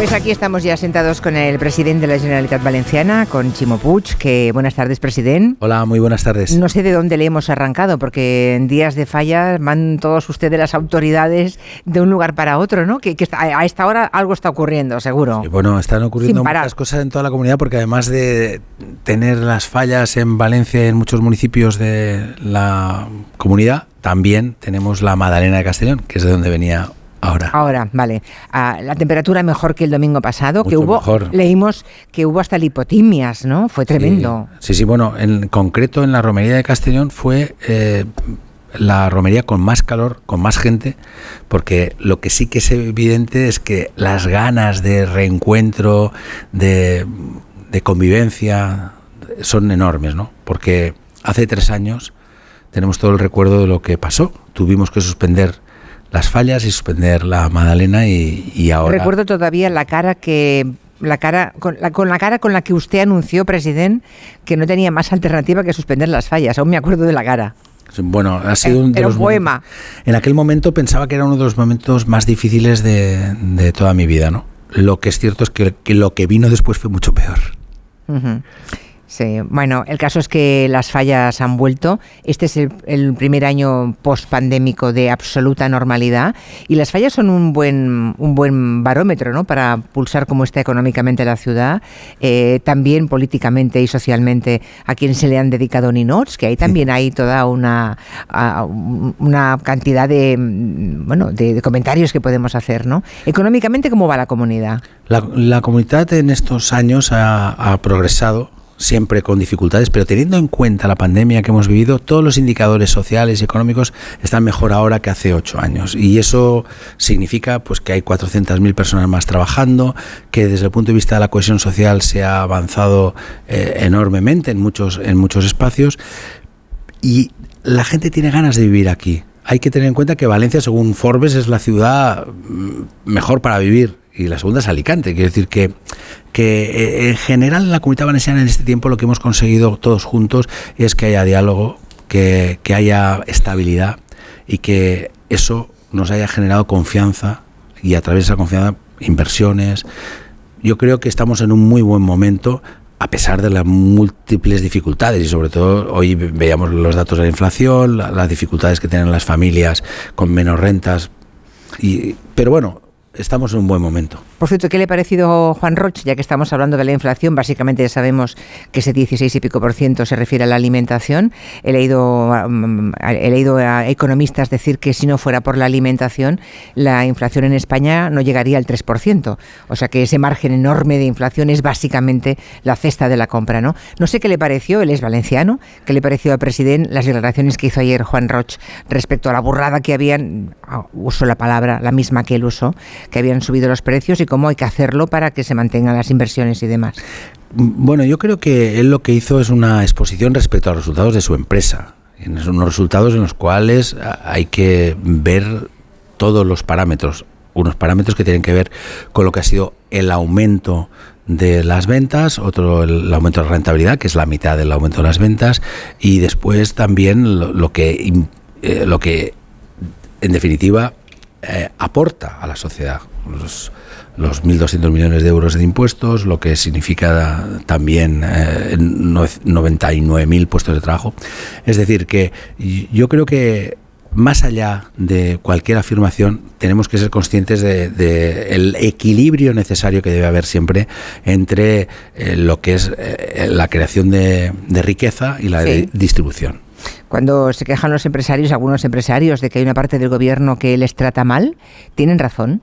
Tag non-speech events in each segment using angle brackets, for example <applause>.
Pues aquí estamos ya sentados con el presidente de la Generalitat Valenciana, con Chimo Puig, que buenas tardes, presidente. Hola, muy buenas tardes. No sé de dónde le hemos arrancado, porque en días de falla van todos ustedes las autoridades de un lugar para otro, ¿no? Que, a esta hora algo está ocurriendo, seguro. bueno, están ocurriendo muchas cosas en toda la comunidad, porque además de tener las fallas en Valencia y en muchos municipios de la comunidad, también tenemos la Madalena de Castellón, que es de donde venía Ahora. Ahora, vale. Ah, la temperatura mejor que el domingo pasado, que hubo, leímos que hubo hasta lipotimias, ¿no? Fue tremendo. Sí, sí, bueno, en concreto en la romería de Castellón fue eh, la romería con más calor, con más gente, porque lo que sí que es evidente es que las ganas de reencuentro, de, de convivencia, son enormes, ¿no? Porque hace tres años tenemos todo el recuerdo de lo que pasó. Tuvimos que suspender las fallas y suspender la Madalena y, ahora... Recuerdo todavía la cara que la cara con la, con la cara con la que usted anunció, presidente, que no tenía más alternativa que suspender las fallas. Aún me acuerdo de la cara. Bueno, ha sido un, poema. En aquel momento pensaba que era uno de los momentos más difíciles de, toda mi vida, ¿no? Lo que es cierto es que, lo que vino después fue mucho peor. Sí, bueno, el caso es que las fallas han vuelto. Este es el, primer año post-pandémico de absoluta normalidad y las fallas son un buen, un buen barómetro ¿no? para pulsar cómo está económicamente la ciudad, eh, también políticamente y socialmente a quien se le han dedicado ninots, que ahí también hay toda una, una cantidad de, bueno, de, comentarios que podemos hacer. ¿no? Económicamente, ¿cómo va la comunidad? La, comunidad en estos años ha progresado siempre con dificultades, pero teniendo en cuenta la pandemia que hemos vivido, todos los indicadores sociales y económicos están mejor ahora que hace ocho años. Y eso significa pues que hay 400.000 personas más trabajando, que desde el punto de vista de la cohesión social se ha avanzado eh, enormemente en muchos, en muchos espacios y la gente tiene ganas de vivir aquí. Hay que tener en cuenta que Valencia, según Forbes, es la ciudad mm, mejor para vivir y la segunda es Alicante. Quiero decir que, que eh, en general en la comunidad valenciana en este tiempo lo que hemos conseguido todos juntos es que haya diálogo, que, que haya estabilidad y que eso nos haya generado confianza y a través de esa confianza inversiones. Yo creo que estamos en un muy buen momento a pesar de las múltiples dificultades y sobre todo hoy veíamos los datos de la inflación, las dificultades que tienen las familias con menos rentas. Y, pero bueno, estamos en un buen momento. Por cierto, ¿qué le ha parecido Juan Roche? Ya que estamos hablando de la inflación, básicamente ya sabemos que ese 16 y pico por ciento se refiere a la alimentación. He leído, mm, he leído a economistas decir que si no fuera por la alimentación, la inflación en España no llegaría al 3%. O sea que ese margen enorme de inflación es básicamente la cesta de la compra, ¿no? No sé qué le pareció, él es valenciano, qué le pareció al presidente las declaraciones que hizo ayer Juan Roche respecto a la burrada que habían, ah, uso la palabra, la misma que él usó, que habían subido los precios y cómo hay que hacerlo para que se mantengan las inversiones y demás. Bueno, yo creo que él lo que hizo es una exposición respecto a los resultados de su empresa. Son unos resultados en los cuales hay que ver todos los parámetros, unos parámetros que tienen que ver con lo que ha sido el aumento de las ventas, otro el aumento de la rentabilidad, que es la mitad del aumento de las ventas, y después también lo, que eh, lo que en definitiva eh, aporta a la sociedad. Los, los 1.200 millones de euros de impuestos, lo que significa también eh, 99.000 puestos de trabajo. Es decir, que yo creo que más allá de cualquier afirmación, tenemos que ser conscientes del de, el equilibrio necesario que debe haber siempre entre eh, lo que es eh, la creación de, riqueza y la distribución. Cuando se quejan los empresarios, algunos empresarios, de que hay una parte del gobierno que les trata mal, ¿tienen razón?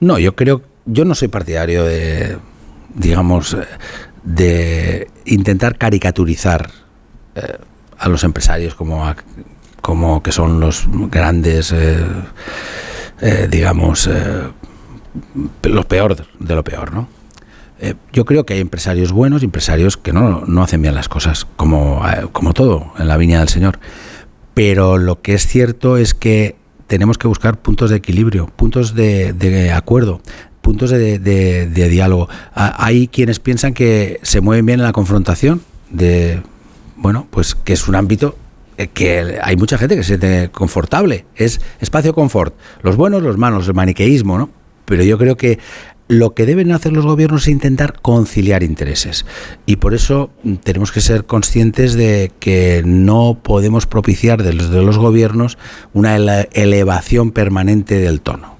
No, yo creo, yo no soy partidario de, digamos, de intentar caricaturizar eh, a los empresarios como, como que son los grandes, eh, eh, digamos, lo peor de lo peor, ¿no? Yo creo que hay empresarios buenos, empresarios que no, no hacen bien las cosas, como, como todo en la viña del Señor. Pero lo que es cierto es que tenemos que buscar puntos de equilibrio, puntos de, acuerdo, puntos de, diálogo. Hay quienes piensan que se mueven bien en la confrontación, de bueno, pues que es un ámbito que hay mucha gente que se siente confortable, es espacio confort, los buenos, los malos, el maniqueísmo, ¿no? Pero yo creo que lo que deben hacer los gobiernos es intentar conciliar intereses. Y por eso tenemos que ser conscientes de que no podemos propiciar desde los gobiernos una elevación permanente del tono.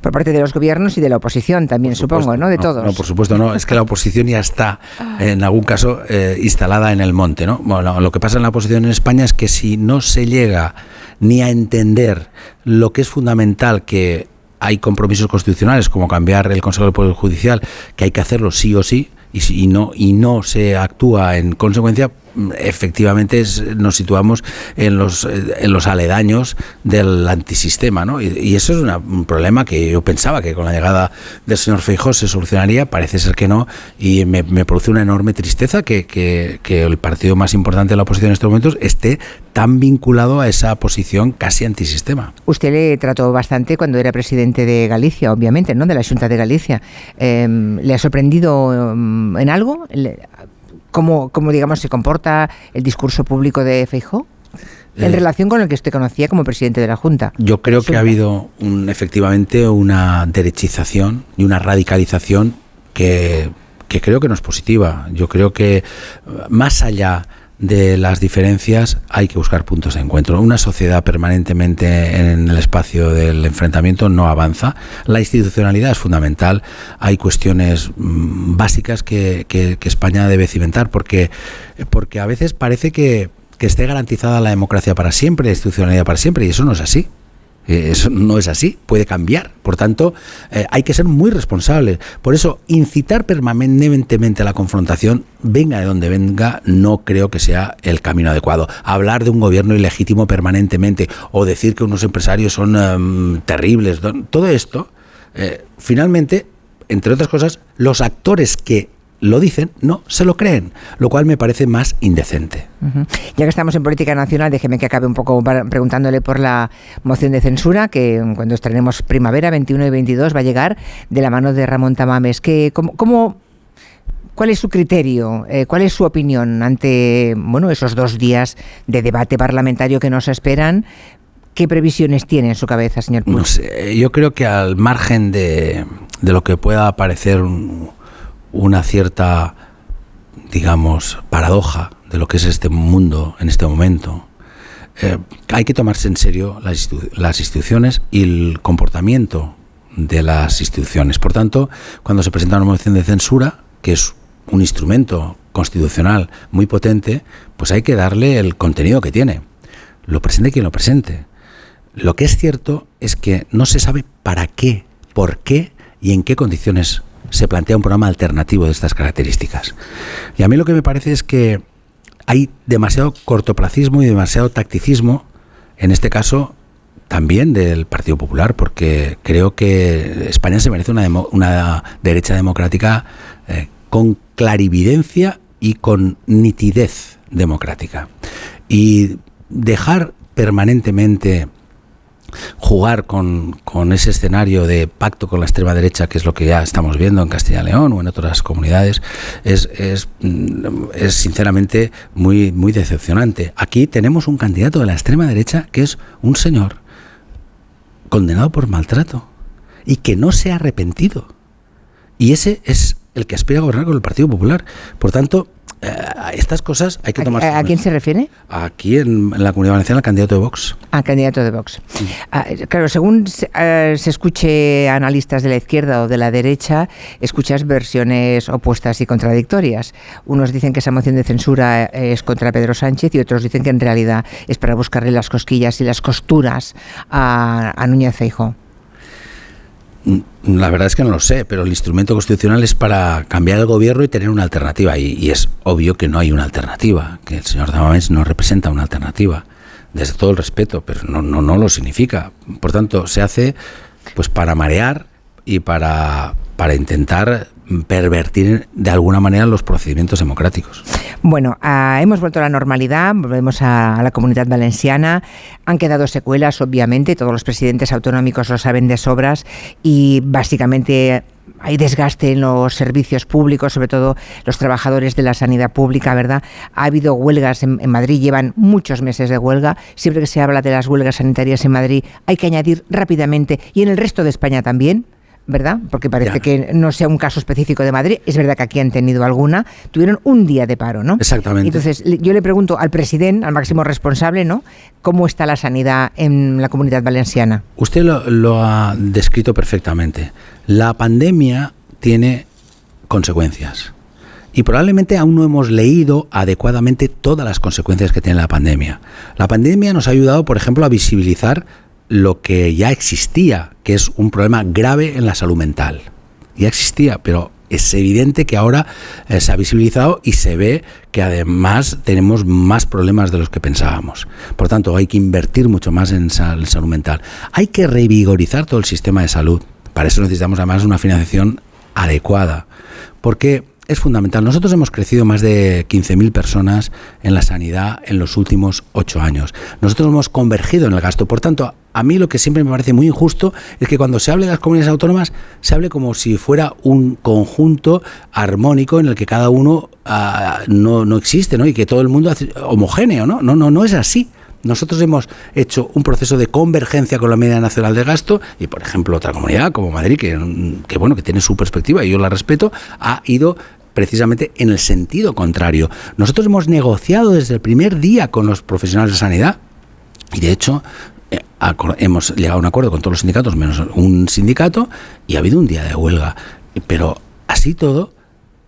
Por parte de los gobiernos y de la oposición también, supongo, ¿no? De todos. No, por supuesto no. Es que la oposición ya está, en algún caso, eh, instalada en el monte, ¿no? Bueno, lo que pasa en la oposición en España es que si no se llega ni a entender lo que es fundamental que hay compromisos constitucionales como cambiar el Consejo del Poder Judicial, que hay que hacerlo sí o sí, y, si, no, y no se actúa en consecuencia, efectivamente nos situamos en los, eh, en los aledaños del antisistema, ¿no? Y, eso es un problema que yo pensaba que con la llegada del señor Feijóo se solucionaría, parece ser que no, y me, produce una enorme tristeza que, que, que, el partido más importante de la oposición en estos momentos esté tan vinculado a esa posición casi antisistema. Usted le trató bastante cuando era presidente de Galicia, obviamente, ¿no? De la Junta de Galicia. Em, ¿Le ha sorprendido em, en algo? Cómo, digamos, se comporta el discurso público de Feijóo? En eh, relación con el que usted conocía como presidente de la Junta. Yo creo que ha habido un, efectivamente una derechización y una radicalización que, que creo que no es positiva. Yo creo que más allá de las diferencias hay que buscar puntos de encuentro. Una sociedad permanentemente en el espacio del enfrentamiento no avanza. La institucionalidad es fundamental. Hay cuestiones mm, básicas que, que, España debe cimentar porque, porque a veces parece que, que esté garantizada la democracia para siempre, la institucionalidad para siempre, y eso no es así. Eh, eso no es así, puede cambiar. Por tanto, eh, hay que ser muy responsables. Por eso, incitar permanentemente a la confrontación, venga de donde venga, no creo que sea el camino adecuado. Hablar de un gobierno ilegítimo permanentemente o decir que unos empresarios son em, terribles, todo esto, eh, finalmente, entre otras cosas, los actores que lo dicen, no se lo creen, lo cual me parece más indecente. Ya que estamos en política nacional, déjeme que acabe un poco preguntándole por la moción de censura, que cuando estrenemos primavera 21 y 22 va a llegar de la mano de Ramón Tamames. Que, ¿cómo, ¿Cuál es su criterio? Eh, ¿Cuál es su opinión ante bueno, esos dos días de debate parlamentario que nos esperan? ¿Qué previsiones tiene en su cabeza, señor No sé, yo creo que al margen de, de lo que pueda parecer un, una cierta, digamos, paradoja de lo que es este mundo en este momento. Eh, hay que tomarse en serio las, las instituciones y el comportamiento de las instituciones. Por tanto, cuando se presenta una moción de censura, que es un instrumento constitucional muy potente, pues hay que darle el contenido que tiene. Lo presente quien lo presente. Lo que es cierto es que no se sabe para qué, por qué y en qué condiciones se plantea un programa alternativo de estas características. Y a mí lo que me parece es que hay demasiado cortoplacismo y demasiado tacticismo, en este caso también del Partido Popular, porque creo que España se merece una, una derecha democrática eh, con clarividencia y con nitidez democrática. Y dejar permanentemente jugar con, ese escenario de pacto con la extrema derecha, que es lo que ya estamos viendo en Castilla y León o en otras comunidades, es, es, mm, es, sinceramente muy, muy decepcionante. Aquí tenemos un candidato de la extrema derecha que es un señor condenado por maltrato y que no se ha arrepentido. Y ese es el que aspira a gobernar con el Partido Popular. Por tanto, estas cosas hay que tomar. ¿A, quién se refiere? Aquí en, la Comunidad Valenciana, el candidato de Vox. Ah, candidato de Vox. Ah, claro, según eh, se, escuche analistas de la izquierda o de la derecha, escuchas versiones opuestas y contradictorias. Unos dicen que esa moción de censura es contra Pedro Sánchez y otros dicen que en realidad es para buscarle las cosquillas y las costuras a, a Núñez Feijóo. La verdad es que no lo sé, pero el instrumento constitucional es para cambiar el gobierno y tener una alternativa. Y, es obvio que no hay una alternativa, que el señor Damames no representa una alternativa, desde todo el respeto, pero no, no, no lo significa. Por tanto, se hace pues para marear y para, para intentar pervertir de alguna manera los procedimientos democráticos. Bueno, ah, hemos vuelto a la normalidad, volvemos a, la comunidad valenciana. Han quedado secuelas, obviamente, todos los presidentes autonómicos lo saben de sobras y básicamente hay desgaste en los servicios públicos, sobre todo los trabajadores de la sanidad pública, ¿verdad? Ha habido huelgas en, en, Madrid, llevan muchos meses de huelga. Siempre que se habla de las huelgas sanitarias en Madrid, hay que añadir rápidamente, y en el resto de España también, ¿verdad? Porque parece que no sea un caso específico de Madrid. Es verdad que aquí han tenido alguna. Tuvieron un día de paro, ¿no? Exactamente. Entonces, yo le pregunto al presidente, al máximo responsable, ¿no? ¿Cómo está la sanidad en la comunidad valenciana? Usted lo, lo ha descrito perfectamente. La pandemia tiene consecuencias. Y probablemente aún no hemos leído adecuadamente todas las consecuencias que tiene la pandemia. La pandemia nos ha ayudado, por ejemplo, a visibilizar lo que ya existía, que es un problema grave en la salud mental. Ya existía, pero es evidente que ahora eh, se ha visibilizado y se ve que además tenemos más problemas de los que pensábamos. Por tanto, hay que invertir mucho más en salud mental. Hay que revigorizar todo el sistema de salud. Para eso necesitamos además una financiación adecuada. Porque es fundamental. Nosotros hemos crecido más de 15.000 personas en la sanidad en los últimos ocho años. Nosotros hemos convergido en el gasto. Por tanto, a mí lo que siempre me parece muy injusto es que cuando se hable de las comunidades autónomas se hable como si fuera un conjunto armónico en el que cada uno ah, no, no, existe ¿no? y que todo el mundo es homogéneo. ¿no? no, no, no es así. Nosotros hemos hecho un proceso de convergencia con la media nacional de gasto y, por ejemplo, otra comunidad como Madrid, que, que bueno, que tiene su perspectiva y yo la respeto, ha ido precisamente en el sentido contrario. Nosotros hemos negociado desde el primer día con los profesionales de sanidad y de hecho eh, hemos llegado a un acuerdo con todos los sindicatos menos un sindicato y ha habido un día de huelga. Pero así todo,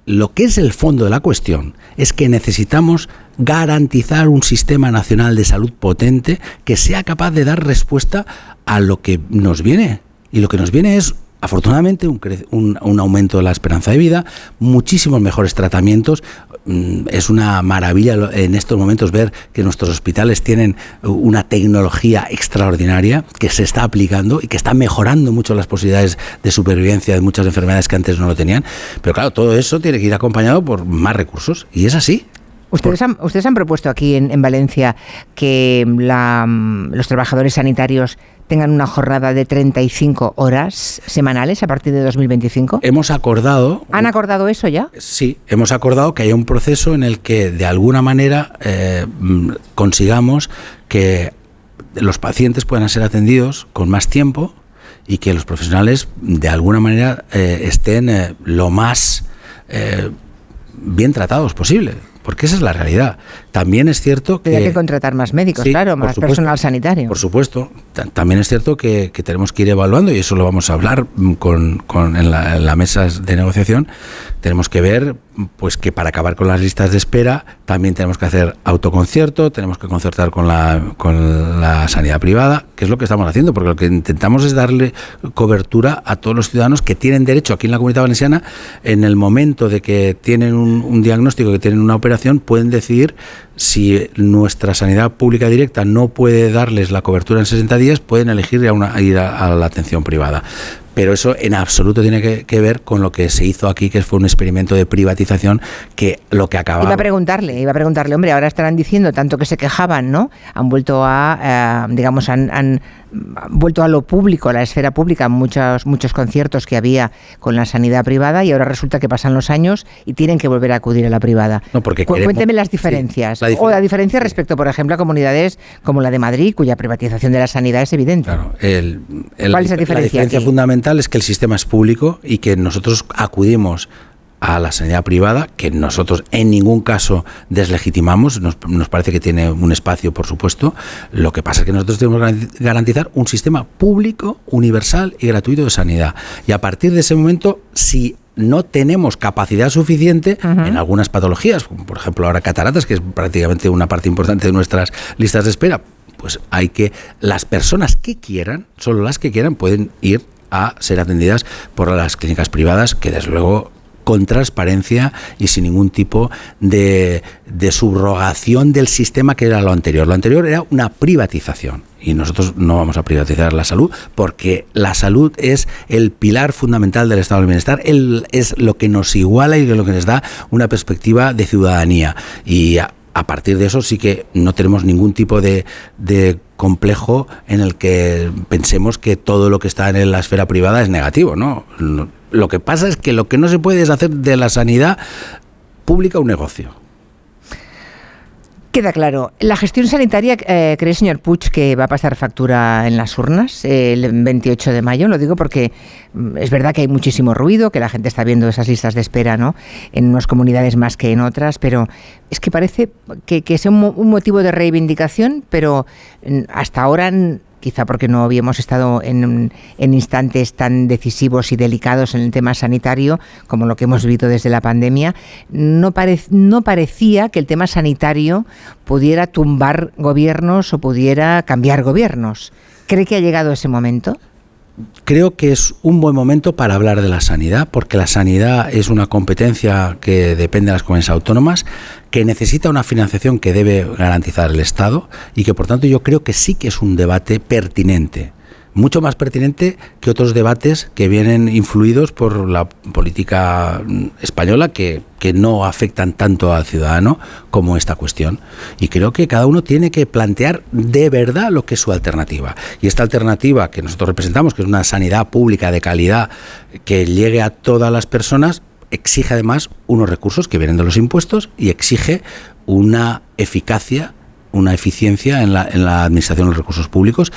lo que es el fondo de la cuestión es que necesitamos garantizar un sistema nacional de salud potente que sea capaz de dar respuesta a lo que nos viene. Y lo que nos viene es afortunadamente un, aumento de la esperanza de vida, muchísimos mejores tratamientos. Mm, es una maravilla en estos momentos ver que nuestros hospitales tienen una tecnología extraordinaria que se está aplicando y que está mejorando mucho las posibilidades de supervivencia de muchas enfermedades que antes no lo tenían. Pero claro, todo eso tiene que ir acompañado por más recursos y es así. Ustedes han, ustedes han propuesto aquí en, Valencia que los trabajadores sanitarios tengan una jornada de 35 horas semanales a partir de 2025? Hemos acordado... ¿Han acordado eso ya? Sí, hemos acordado que haya un proceso en el que de alguna manera eh, consigamos que los pacientes puedan ser atendidos con más tiempo y que los profesionales de alguna manera eh, estén eh, lo más bien tratados posible porque esa es la realidad. También es cierto que... Hay que contratar más médicos, claro, más personal sanitario. Por supuesto. También es cierto que, tenemos que ir evaluando, y eso lo vamos a hablar con, con en, la, mesa de negociación, tenemos que ver pues que para acabar con las listas de espera también tenemos que hacer autoconcierto, tenemos que concertar con la, con la sanidad privada, que es lo que estamos haciendo, porque lo que intentamos es darle cobertura a todos los ciudadanos que tienen derecho aquí en la Comunidad Valenciana en el momento de que tienen un, diagnóstico, que tienen una operación, pueden decidir si nuestra sanidad pública directa no puede darles la cobertura en 60 días, pueden elegir ir a, ir a la atención privada pero eso en absoluto tiene que, ver con lo que se hizo aquí, que fue un experimento de privatización que lo que acaba... Iba a preguntarle, iba a preguntarle, hombre, ahora estarán diciendo tanto que se quejaban, ¿no? Han vuelto a, eh, digamos, han, vuelto a lo público, a la esfera pública, muchos, muchos conciertos que había con la sanidad privada y ahora resulta que pasan los años y tienen que volver a acudir a la privada. No, porque Cuénteme las diferencias. o la diferencia respecto, por ejemplo, a comunidades como la de Madrid, cuya privatización de la sanidad es evidente. Claro, el, ¿Cuál es la diferencia? La diferencia fundamental es que el sistema es público y que nosotros acudimos a la sanidad privada, que nosotros en ningún caso deslegitimamos, nos, parece que tiene un espacio, por supuesto. Lo que pasa es que nosotros tenemos que garantizar un sistema público, universal y gratuito de sanidad. Y a partir de ese momento, si no tenemos capacidad suficiente en algunas patologías, como por ejemplo ahora cataratas, que es prácticamente una parte importante de nuestras listas de espera, pues hay que las personas que quieran, solo las que quieran, pueden ir a ser atendidas por las clínicas privadas, que desde luego con transparencia y sin ningún tipo de, subrogación del sistema que era lo anterior. Lo anterior era una privatización y nosotros no vamos a privatizar la salud porque la salud es el pilar fundamental del estado del bienestar, es lo que nos iguala y lo que nos da una perspectiva de ciudadanía. Y a partir de eso sí que no tenemos ningún tipo de, complejo en el que pensemos que todo lo que está en la esfera privada es negativo, ¿no? Lo que pasa es que lo que no se puede es hacer de la sanidad pública un negocio. Queda claro. La gestión sanitaria, eh, ¿cree, señor Puig, que va a pasar factura en las urnas el 28 de mayo? Lo digo porque mm, es verdad que hay muchísimo ruido, que la gente está viendo esas listas de espera ¿no? en unas comunidades más que en otras, pero es que parece que, que es un, motivo de reivindicación, pero mm, hasta ahora quizá porque no habíamos estado en, instantes tan decisivos y delicados en el tema sanitario como lo que hemos vivido desde la pandemia, no, no parecía que el tema sanitario pudiera tumbar gobiernos o pudiera cambiar gobiernos. ¿Cree que ha llegado ese momento? Creo que es un buen momento para hablar de la sanidad, porque la sanidad es una competencia que depende de las comunidades autónomas, que necesita una financiación que debe garantizar el Estado y que por tanto yo creo que sí que es un debate pertinente mucho más pertinente que otros debates que vienen influidos por la política española que, no afectan tanto al ciudadano como esta cuestión. Y creo que cada uno tiene que plantear de verdad lo que es su alternativa. Y esta alternativa que nosotros representamos, que es una sanidad pública de calidad que llegue a todas las personas, exige además unos recursos que vienen de los impuestos y exige una eficacia, una eficiencia en la, en la administración de los recursos públicos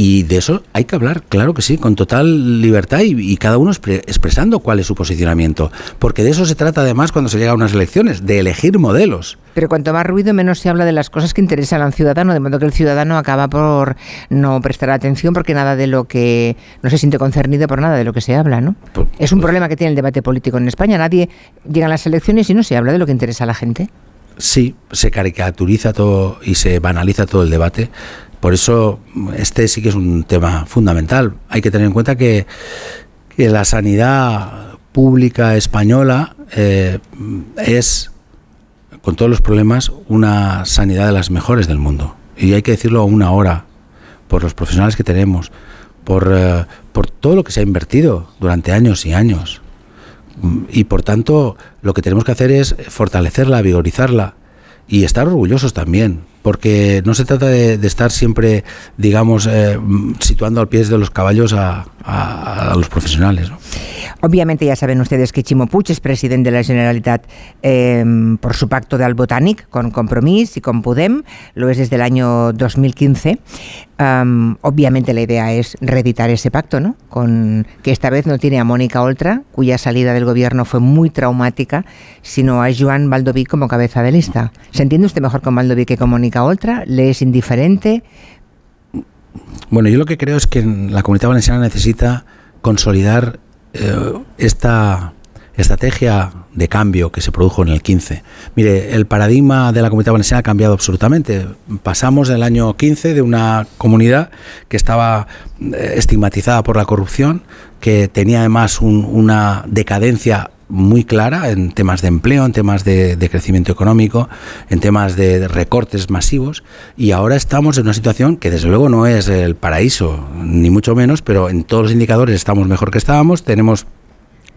y de eso hay que hablar, claro que sí, con total libertad y, cada uno expresando cuál es su posicionamiento. Porque de eso se trata además cuando se llega a unas elecciones, de elegir modelos. Pero cuanto más ruido, menos se habla de las cosas que interesan al ciudadano, de modo que el ciudadano acaba por no prestar atención porque nada de lo que. no se siente concernido por nada de lo que se habla, ¿no? Pues, es un pues problema que tiene el debate político en España. Nadie llega a las elecciones y no se habla de lo que interesa a la gente. Sí, se caricaturiza todo y se banaliza todo el debate por eso este sí que es un tema fundamental. Hay que tener en cuenta que, la sanidad pública española eh, es, con todos los problemas, una sanidad de las mejores del mundo. Y hay que decirlo a una hora, por los profesionales que tenemos, por, eh, por todo lo que se ha invertido durante años y años. Y por tanto, lo que tenemos que hacer es fortalecerla, vigorizarla y estar orgullosos también porque no se trata de, estar siempre, digamos, eh, situando al pie de los caballos a, los profesionales. Obviamente ya saben ustedes que Chimo Puig es presidente de la Generalitat em, por su pacto de Albotànic con Compromís y con Podem, lo es desde el año 2015. obviamente la idea es reeditar ese pacto, ¿no? Con, que esta vez no tiene a Mónica Oltra, cuya salida del gobierno fue muy traumática, sino a Joan Baldoví como cabeza de lista. ¿Se entiende usted mejor con Baldoví que con Mónica otra? ¿Le es indiferente? Bueno, yo lo que creo es que la comunidad valenciana necesita consolidar eh, esta estrategia de cambio que se produjo en el 15. Mire, el paradigma de la comunidad valenciana ha cambiado absolutamente. Pasamos del año 15 de una comunidad que estaba eh, estigmatizada por la corrupción, que tenía además una decadencia muy clara en temas de empleo, en temas de, crecimiento económico, en temas de, recortes masivos y ahora estamos en una situación que desde luego no es el paraíso, ni mucho menos, pero en todos los indicadores estamos mejor que estábamos, tenemos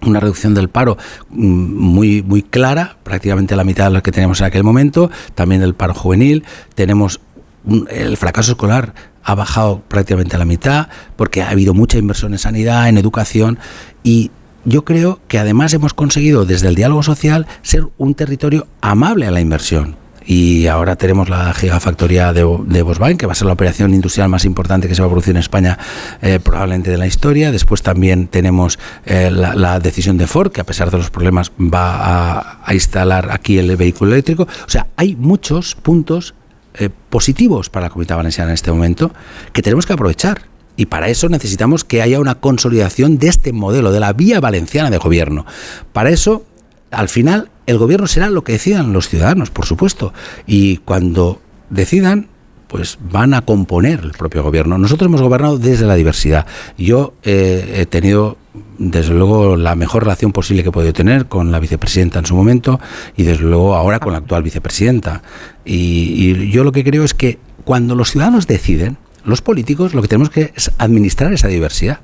una reducción del paro mm, muy muy clara, prácticamente la mitad de lo que teníamos en aquel momento, también el paro juvenil, tenemos el fracaso escolar ha bajado prácticamente a la mitad porque ha habido mucha inversión en sanidad, en educación y yo creo que además hemos conseguido desde el diálogo social ser un territorio amable a la inversión. Y ahora tenemos la gigafactoría de, de Volkswagen, que va a ser la operación industrial más importante que se va a producir en España eh, probablemente de la historia. Después también tenemos eh, la, decisión de Ford, que a pesar de los problemas va a, instalar aquí el vehículo eléctrico. O sea, hay muchos puntos eh, positivos para la comunidad valenciana en este momento que tenemos que aprovechar y para eso necesitamos que haya una consolidación de este modelo, de la vía valenciana de gobierno. Para eso, al final, el gobierno será lo que decidan los ciudadanos, por supuesto. Y cuando decidan, pues van a componer el propio gobierno. Nosotros hemos gobernado desde la diversidad. Yo eh, he tenido, desde luego, la mejor relación posible que he podido tener con la vicepresidenta en su momento y, desde luego, ahora con la actual vicepresidenta. y yo lo que creo es que cuando los ciudadanos deciden, los políticos lo que tenemos que es administrar esa diversidad.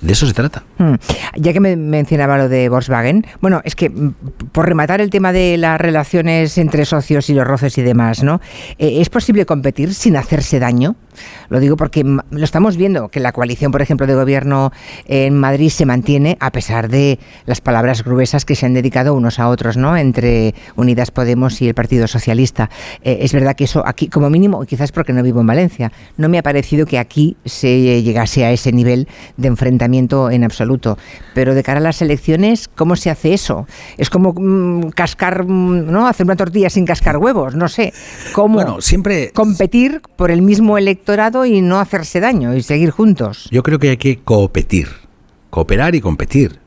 De eso se trata. Hmm. Ya que me mencionaba lo de Volkswagen, bueno, es que mm, por rematar el tema de las relaciones entre socios y los roces y demás, ¿no? Eh, ¿Es posible competir sin hacerse daño? Lo digo porque lo estamos viendo, que la coalición, por ejemplo, de gobierno en Madrid se mantiene a pesar de las palabras gruesas que se han dedicado unos a otros, ¿no? Entre Unidas Podemos y el Partido Socialista. Eh, es verdad que eso aquí, como mínimo, quizás porque no vivo en Valencia, no me ha parecido que aquí se llegase a ese nivel de enfrentamiento en absoluto. Pero de cara a las elecciones, ¿cómo se hace eso? Es como mm, cascar, mm, ¿no? Hacer una tortilla sin cascar huevos, no sé. ¿Cómo siempre... competir por el mismo y no hacerse daño y seguir juntos? Yo creo que hay que competir, cooperar y competir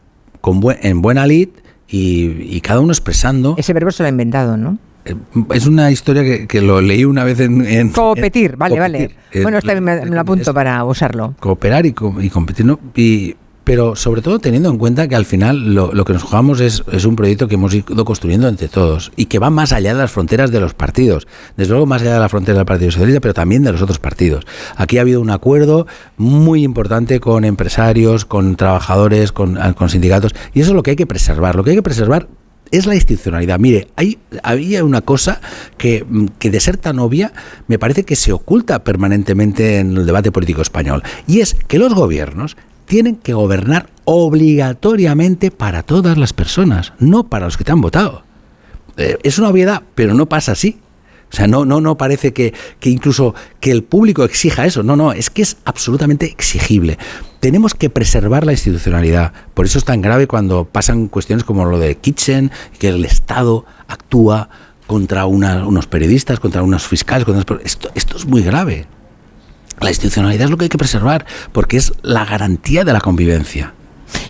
con en buena lid y, cada uno expresando. Ese verbo se lo ha inventado, ¿no? Eh, es una historia que, lo leí una vez en... Competir, vale, vale. bueno, está me, lo apunto para usarlo. Cooperar y, y competir, ¿no? Y pero sobre todo teniendo en cuenta que al final lo, que nos jugamos es, un proyecto que hemos ido construyendo entre todos y que va más allá de las fronteras de los partidos, desde luego más allá de la frontera del Partido Socialista, pero también de los otros partidos. Aquí ha habido un acuerdo muy importante con empresarios, con trabajadores, con, con sindicatos, y eso es lo que hay que preservar. Lo que hay que preservar es la institucionalidad. Mire, hay, había una cosa que, que, de ser tan obvia me parece que se oculta permanentemente en el debate político español. Y es que los gobiernos tienen que gobernar obligatoriamente para todas las personas, no para los que te han votado. Eh, es una obviedad, pero no pasa así. O sea, no, no, no parece que, que, incluso que el público exija eso. No, no, es que es absolutamente exigible. Tenemos que preservar la institucionalidad. Por eso es tan grave cuando pasan cuestiones como lo de Kitchen, que el Estado actúa contra unos periodistas, contra unos fiscales. esto, esto es muy grave. La institucionalidad es lo que hay que preservar, porque es la garantía de la convivencia.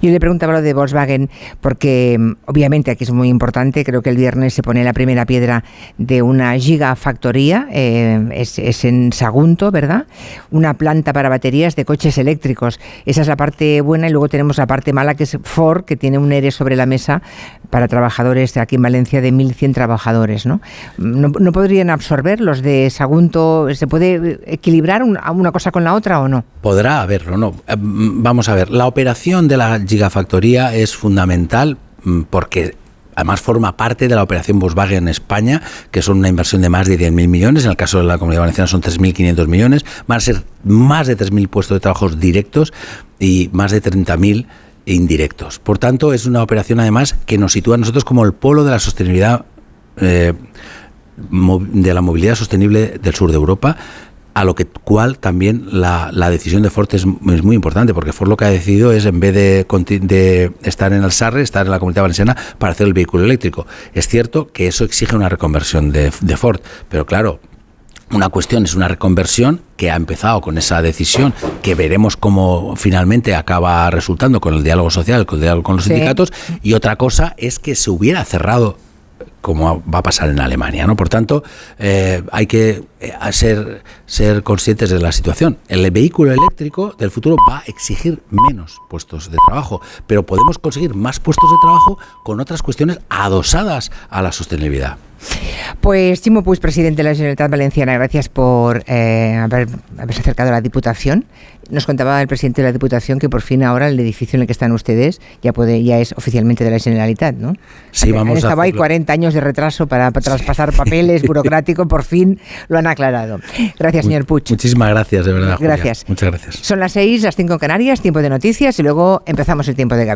Yo le preguntaba lo de Volkswagen porque mm, obviamente aquí es muy importante, creo que el viernes se pone la primera piedra de una gigafactoría, eh, es, en Sagunto, ¿verdad? Una planta para baterías de coches eléctricos. Esa es la parte buena y luego tenemos la parte mala que es Ford, que tiene un ERE sobre la mesa para trabajadores aquí en Valencia de 1.100 trabajadores, ¿no? ¿no? podrían absorber los de Sagunto? ¿Se puede equilibrar una cosa con la otra o no? Podrá haberlo, ¿no? Eh, vamos a ver, la operación de la gigafactoría es fundamental mm, porque además forma parte de la operación Volkswagen en España, que son una inversión de más de 10.000 millones, en el caso de la Comunidad Valenciana son 3.500 millones, van a ser más de 3.000 puestos de trabajo directos y más de 30.000 indirectos. Por tanto, es una operación además que nos sitúa a nosotros como el polo de la sostenibilidad, eh, de la movilidad sostenible del sur de Europa, a lo que cual también la, decisión de Ford es, muy importante, porque Ford lo que ha decidido es, en vez de, de, estar en el SARRE, estar en la comunidad valenciana para hacer el vehículo eléctrico. Es cierto que eso exige una reconversión de, de Ford, pero claro, una cuestión es una reconversión que ha empezado con esa decisión, que veremos cómo finalmente acaba resultando con el diálogo social, con el diálogo con los sindicatos, y otra cosa es que se hubiera cerrado como va a pasar en Alemania. ¿no? Por tanto, eh, hay que eh, ser, ser conscientes de la situación. El vehículo eléctrico del futuro va a exigir menos puestos de trabajo, pero podemos conseguir más puestos de trabajo con otras cuestiones adosadas a la sostenibilidad. Pues Chimo Puig, presidente de la Generalitat Valenciana, gracias por eh, haber, haberse acercado a la Diputación. Nos contaba el presidente de la Diputación que por fin ahora el edificio en el que están ustedes ya puede ya es oficialmente de la Generalitat, ¿no? Sí, vamos Estaba ahí 40 años de retraso para, traspasar papeles <laughs> burocrático, por fin lo han aclarado. Gracias, señor Puig. Muchísimas gracias, de verdad. Gracias. Muchas gracias. Son las 6, las 5 en Canarias, tiempo de noticias y luego empezamos el tiempo de gabinete.